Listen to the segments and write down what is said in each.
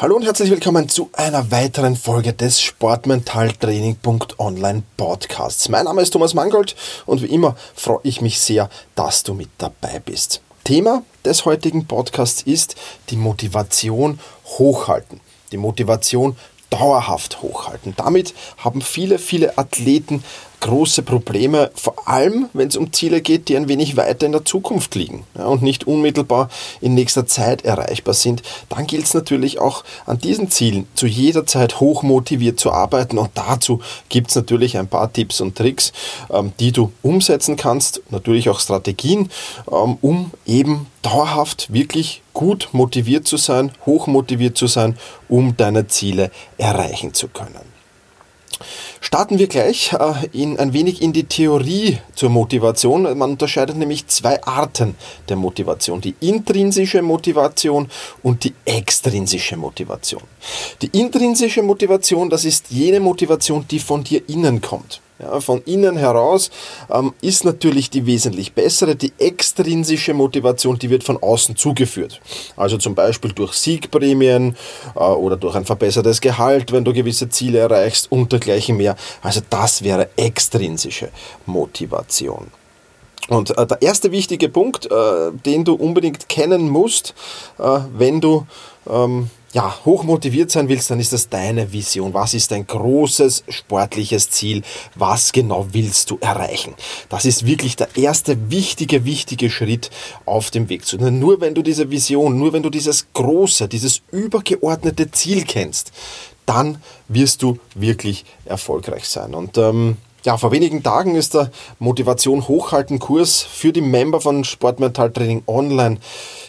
Hallo und herzlich willkommen zu einer weiteren Folge des Sportmentaltraining.online Podcasts. Mein Name ist Thomas Mangold und wie immer freue ich mich sehr, dass du mit dabei bist. Thema des heutigen Podcasts ist die Motivation hochhalten. Die Motivation dauerhaft hochhalten. Damit haben viele, viele Athleten große Probleme, vor allem wenn es um Ziele geht, die ein wenig weiter in der Zukunft liegen ja, und nicht unmittelbar in nächster Zeit erreichbar sind, dann gilt es natürlich auch an diesen Zielen zu jeder Zeit hoch motiviert zu arbeiten. Und dazu gibt es natürlich ein paar Tipps und Tricks, ähm, die du umsetzen kannst, natürlich auch Strategien, ähm, um eben dauerhaft wirklich gut motiviert zu sein, hoch motiviert zu sein, um deine Ziele erreichen zu können. Starten wir gleich äh, in, ein wenig in die Theorie zur Motivation. Man unterscheidet nämlich zwei Arten der Motivation. Die intrinsische Motivation und die extrinsische Motivation. Die intrinsische Motivation, das ist jene Motivation, die von dir innen kommt ja, von innen heraus, ähm, ist natürlich die wesentlich bessere. Die extrinsische Motivation, die wird von außen zugeführt. Also zum Beispiel durch Siegprämien äh, oder durch ein verbessertes Gehalt, wenn du gewisse Ziele erreichst und dergleichen mehr. Also das wäre extrinsische Motivation. Und äh, der erste wichtige Punkt, äh, den du unbedingt kennen musst, äh, wenn du ähm, ja, hoch motiviert sein willst, dann ist das deine Vision. Was ist dein großes sportliches Ziel? Was genau willst du erreichen? Das ist wirklich der erste wichtige, wichtige Schritt auf dem Weg zu. Nur wenn du diese Vision, nur wenn du dieses große, dieses übergeordnete Ziel kennst, dann wirst du wirklich erfolgreich sein. Und ähm, ja, vor wenigen Tagen ist der Motivation Hochhalten Kurs für die Member von Sportmental Training Online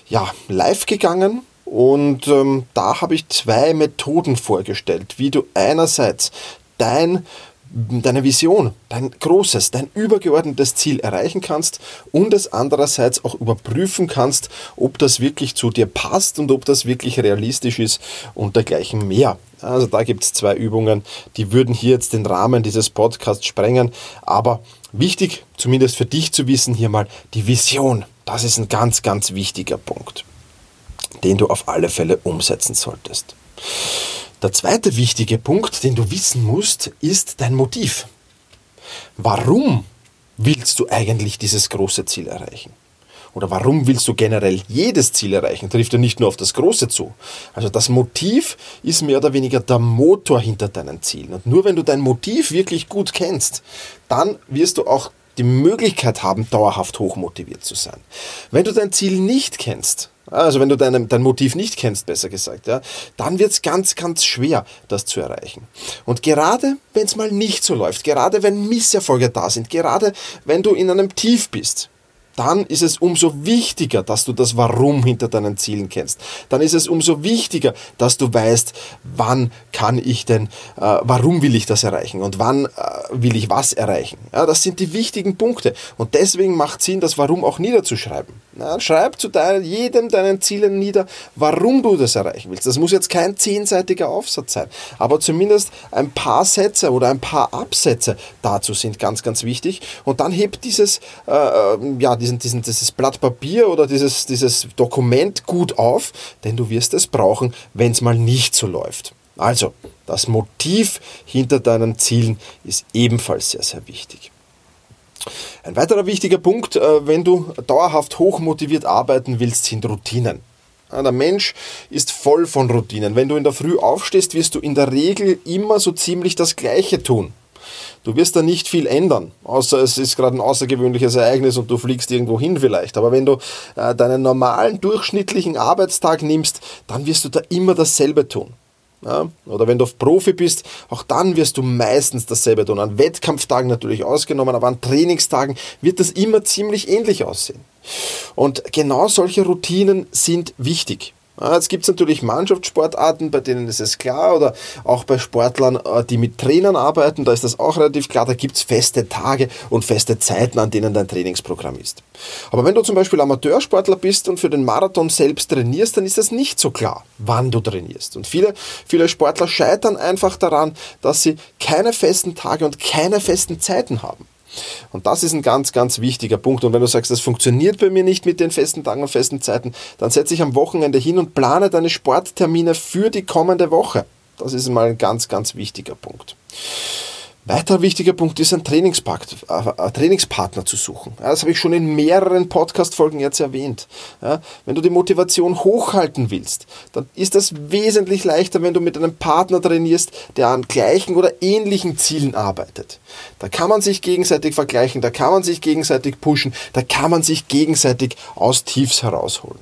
ja, live gegangen und ähm, da habe ich zwei Methoden vorgestellt, wie du einerseits dein deine Vision, dein großes, dein übergeordnetes Ziel erreichen kannst und es andererseits auch überprüfen kannst, ob das wirklich zu dir passt und ob das wirklich realistisch ist und dergleichen mehr. Also da gibt es zwei Übungen, die würden hier jetzt den Rahmen dieses Podcasts sprengen, aber wichtig, zumindest für dich zu wissen, hier mal die Vision. Das ist ein ganz, ganz wichtiger Punkt den du auf alle Fälle umsetzen solltest. Der zweite wichtige Punkt, den du wissen musst, ist dein Motiv. Warum willst du eigentlich dieses große Ziel erreichen? Oder warum willst du generell jedes Ziel erreichen? Trifft ja nicht nur auf das Große zu. Also das Motiv ist mehr oder weniger der Motor hinter deinen Zielen. Und nur wenn du dein Motiv wirklich gut kennst, dann wirst du auch die Möglichkeit haben, dauerhaft hochmotiviert zu sein. Wenn du dein Ziel nicht kennst, also wenn du dein, dein Motiv nicht kennst, besser gesagt, ja, dann wird es ganz, ganz schwer, das zu erreichen. Und gerade wenn es mal nicht so läuft, gerade wenn Misserfolge da sind, gerade wenn du in einem Tief bist, dann ist es umso wichtiger, dass du das Warum hinter deinen Zielen kennst. Dann ist es umso wichtiger, dass du weißt, wann kann ich denn, äh, warum will ich das erreichen und wann äh, will ich was erreichen. Ja, das sind die wichtigen Punkte. Und deswegen macht Sinn, das Warum auch niederzuschreiben. Ja, schreib zu dein, jedem deinen Zielen nieder, warum du das erreichen willst. Das muss jetzt kein zehnseitiger Aufsatz sein, aber zumindest ein paar Sätze oder ein paar Absätze dazu sind ganz, ganz wichtig. Und dann hebt dieses, äh, äh ja, diesen, diesen, dieses Blatt Papier oder dieses, dieses Dokument gut auf, denn du wirst es brauchen, wenn es mal nicht so läuft. Also, das Motiv hinter deinen Zielen ist ebenfalls sehr, sehr wichtig. Ein weiterer wichtiger Punkt, äh, wenn du dauerhaft hochmotiviert arbeiten willst, sind Routinen. Der Mensch ist voll von Routinen. Wenn du in der Früh aufstehst, wirst du in der Regel immer so ziemlich das Gleiche tun. Du wirst da nicht viel ändern, außer es ist gerade ein außergewöhnliches Ereignis und du fliegst irgendwo hin vielleicht. Aber wenn du äh, deinen normalen, durchschnittlichen Arbeitstag nimmst, dann wirst du da immer dasselbe tun. Ja, oder wenn du auf Profi bist, auch dann wirst du meistens dasselbe tun. An Wettkampftagen natürlich ausgenommen, aber an Trainingstagen wird das immer ziemlich ähnlich aussehen. Und genau solche Routinen sind wichtig. Jetzt gibt es natürlich Mannschaftssportarten, bei denen ist es klar, oder auch bei Sportlern, äh, die mit Trainern arbeiten, da ist das auch relativ klar, da gibt es feste Tage und feste Zeiten, an denen dein Trainingsprogramm ist. Aber wenn du zum Beispiel Amateursportler bist und für den Marathon selbst trainierst, dann ist das nicht so klar, wann du trainierst. Und viele, viele Sportler scheitern einfach daran, dass sie keine festen Tage und keine festen Zeiten haben. Und das ist ein ganz, ganz wichtiger Punkt. Und wenn du sagst, das funktioniert bei mir nicht mit den festen Tagen und festen Zeiten, dann setze ich am Wochenende hin und plane deine Sporttermine für die kommende Woche. Das ist mal ein ganz, ganz wichtiger Punkt. Weiter wichtiger Punkt ist, einen äh, Trainingspartner zu suchen. das habe ich schon in mehreren Podcast-Folgen jetzt erwähnt. wenn du die Motivation hochhalten willst, dann ist das wesentlich leichter, wenn du mit einem Partner trainierst, der an gleichen oder ähnlichen Zielen arbeitet. Da kann man sich gegenseitig vergleichen, da kann man sich gegenseitig pushen, da kann man sich gegenseitig aus Tiefs herausholen.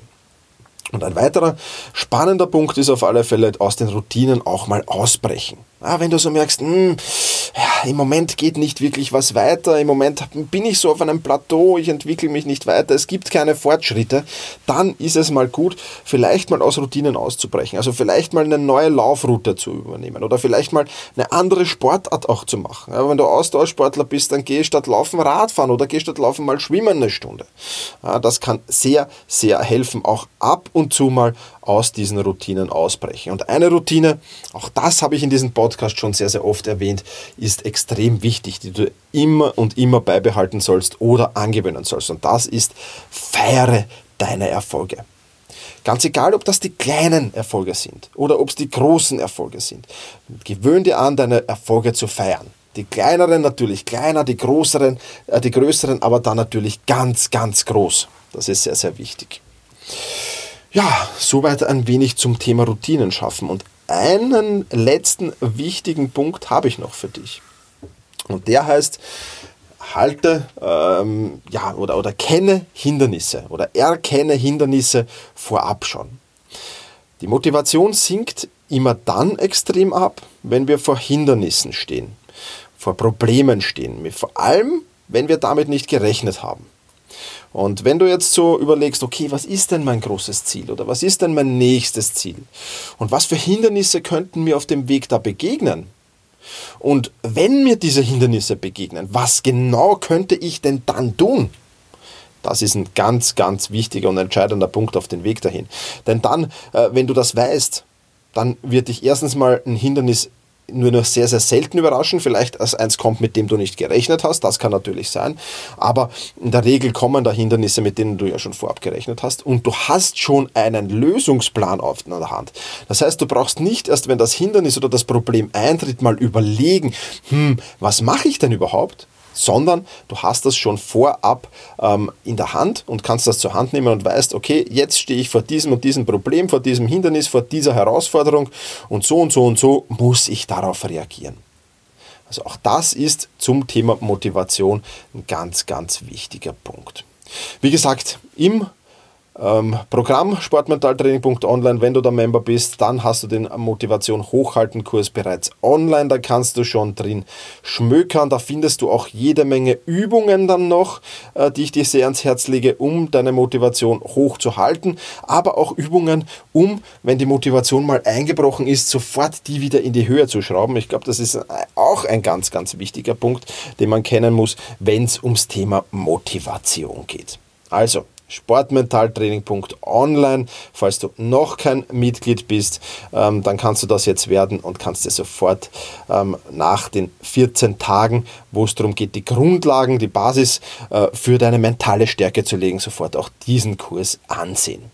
Und ein weiterer spannender Punkt ist auf alle Fälle aus den Routinen auch mal ausbrechen. Ah, wenn du so merkst, mh, hm, ja, im Moment geht nicht wirklich was weiter, im Moment bin ich so auf einem Plateau, ich entwickle mich nicht weiter, es gibt keine Fortschritte, dann ist es mal gut, vielleicht mal aus Routinen auszubrechen. Also vielleicht mal eine neue Laufroute zu übernehmen oder vielleicht mal eine andere Sportart auch zu machen. Ja, wenn du Ausdauersportler bist, dann geh statt Laufen Radfahren oder geh statt Laufen mal schwimmen eine Stunde. Ja, das kann sehr, sehr helfen, auch ab und zu mal aus diesen Routinen ausbrechen. Und eine Routine, auch das habe ich in diesem Podcast schon sehr, sehr oft erwähnt, ist extrem wichtig, die du immer und immer beibehalten sollst oder angewöhnen sollst. Und das ist, feiere deine Erfolge. Ganz egal, ob das die kleinen Erfolge sind oder ob es die großen Erfolge sind. Gewöhn dir an, deine Erfolge zu feiern. Die kleineren natürlich kleiner, die größeren, äh, die größeren aber dann natürlich ganz, ganz groß. Das ist sehr, sehr wichtig. Ja, soweit ein wenig zum Thema Routinen schaffen. Und einen letzten wichtigen Punkt habe ich noch für dich. Und der heißt, halte ähm, ja, oder, oder kenne Hindernisse oder erkenne Hindernisse vorab schon. Die Motivation sinkt immer dann extrem ab, wenn wir vor Hindernissen stehen, vor Problemen stehen, vor allem, wenn wir damit nicht gerechnet haben. Und wenn du jetzt so überlegst, okay, was ist denn mein großes Ziel oder was ist denn mein nächstes Ziel und was für Hindernisse könnten mir auf dem Weg da begegnen? Und wenn mir diese Hindernisse begegnen, was genau könnte ich denn dann tun? Das ist ein ganz, ganz wichtiger und entscheidender Punkt auf den Weg dahin. Denn dann, äh, wenn du das weißt, dann wird dich erstens mal ein Hindernis nur noch sehr, sehr selten überraschen. Vielleicht als eins kommt, mit dem du nicht gerechnet hast. Das kann natürlich sein. Aber in der Regel kommen da Hindernisse, mit denen du ja schon vorab gerechnet hast. Und du hast schon einen Lösungsplan auf der Hand. Das heißt, du brauchst nicht erst, wenn das Hindernis oder das Problem eintritt, mal überlegen, hm, was mache ich denn überhaupt? Sondern du hast das schon vorab ähm, in der Hand und kannst das zur Hand nehmen und weißt, okay, jetzt stehe ich vor diesem und diesem Problem, vor diesem Hindernis, vor dieser Herausforderung und so und so und so muss ich darauf reagieren. Also auch das ist zum Thema Motivation ein ganz, ganz wichtiger Punkt. Wie gesagt, im ähm, Programm sportmentaltraining.online. Wenn du da Member bist, dann hast du den Motivation Hochhalten Kurs bereits online. Da kannst du schon drin schmökern. Da findest du auch jede Menge Übungen dann noch, äh, die ich dir sehr ans Herz lege, um deine Motivation hochzuhalten. Aber auch Übungen, um, wenn die Motivation mal eingebrochen ist, sofort die wieder in die Höhe zu schrauben. Ich glaube, das ist auch ein ganz, ganz wichtiger Punkt, den man kennen muss, wenn es ums Thema Motivation geht. Also, sportmentaltraining.online. Falls du noch kein Mitglied bist, ähm, dann kannst du das jetzt werden und kannst dir sofort ähm, nach den 14 Tagen, wo es darum geht, die Grundlagen, die Basis äh, für deine mentale Stärke zu legen, sofort auch diesen Kurs ansehen.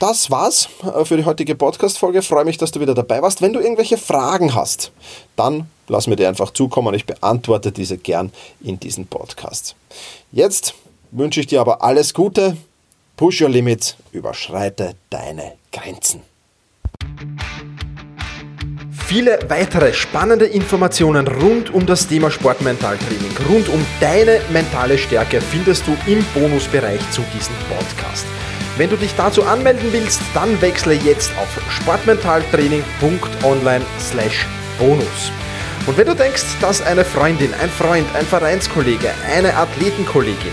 Das war's äh, für die heutige Podcast-Folge. Freue mich, dass du wieder dabei warst. Wenn du irgendwelche Fragen hast, dann lass mir die einfach zukommen. Ich beantworte diese gern in diesem Podcast. Jetzt wünsche ich dir aber alles Gute. Push your limits, überschreite deine Grenzen. Viele weitere spannende Informationen rund um das Thema Sportmentaltraining, rund um deine mentale Stärke findest du im Bonusbereich zu diesem Podcast. Wenn du dich dazu anmelden willst, dann wechsle jetzt auf sportmentaltraining.online/bonus. Und wenn du denkst, dass eine Freundin, ein Freund, ein Vereinskollege, eine Athletenkollegin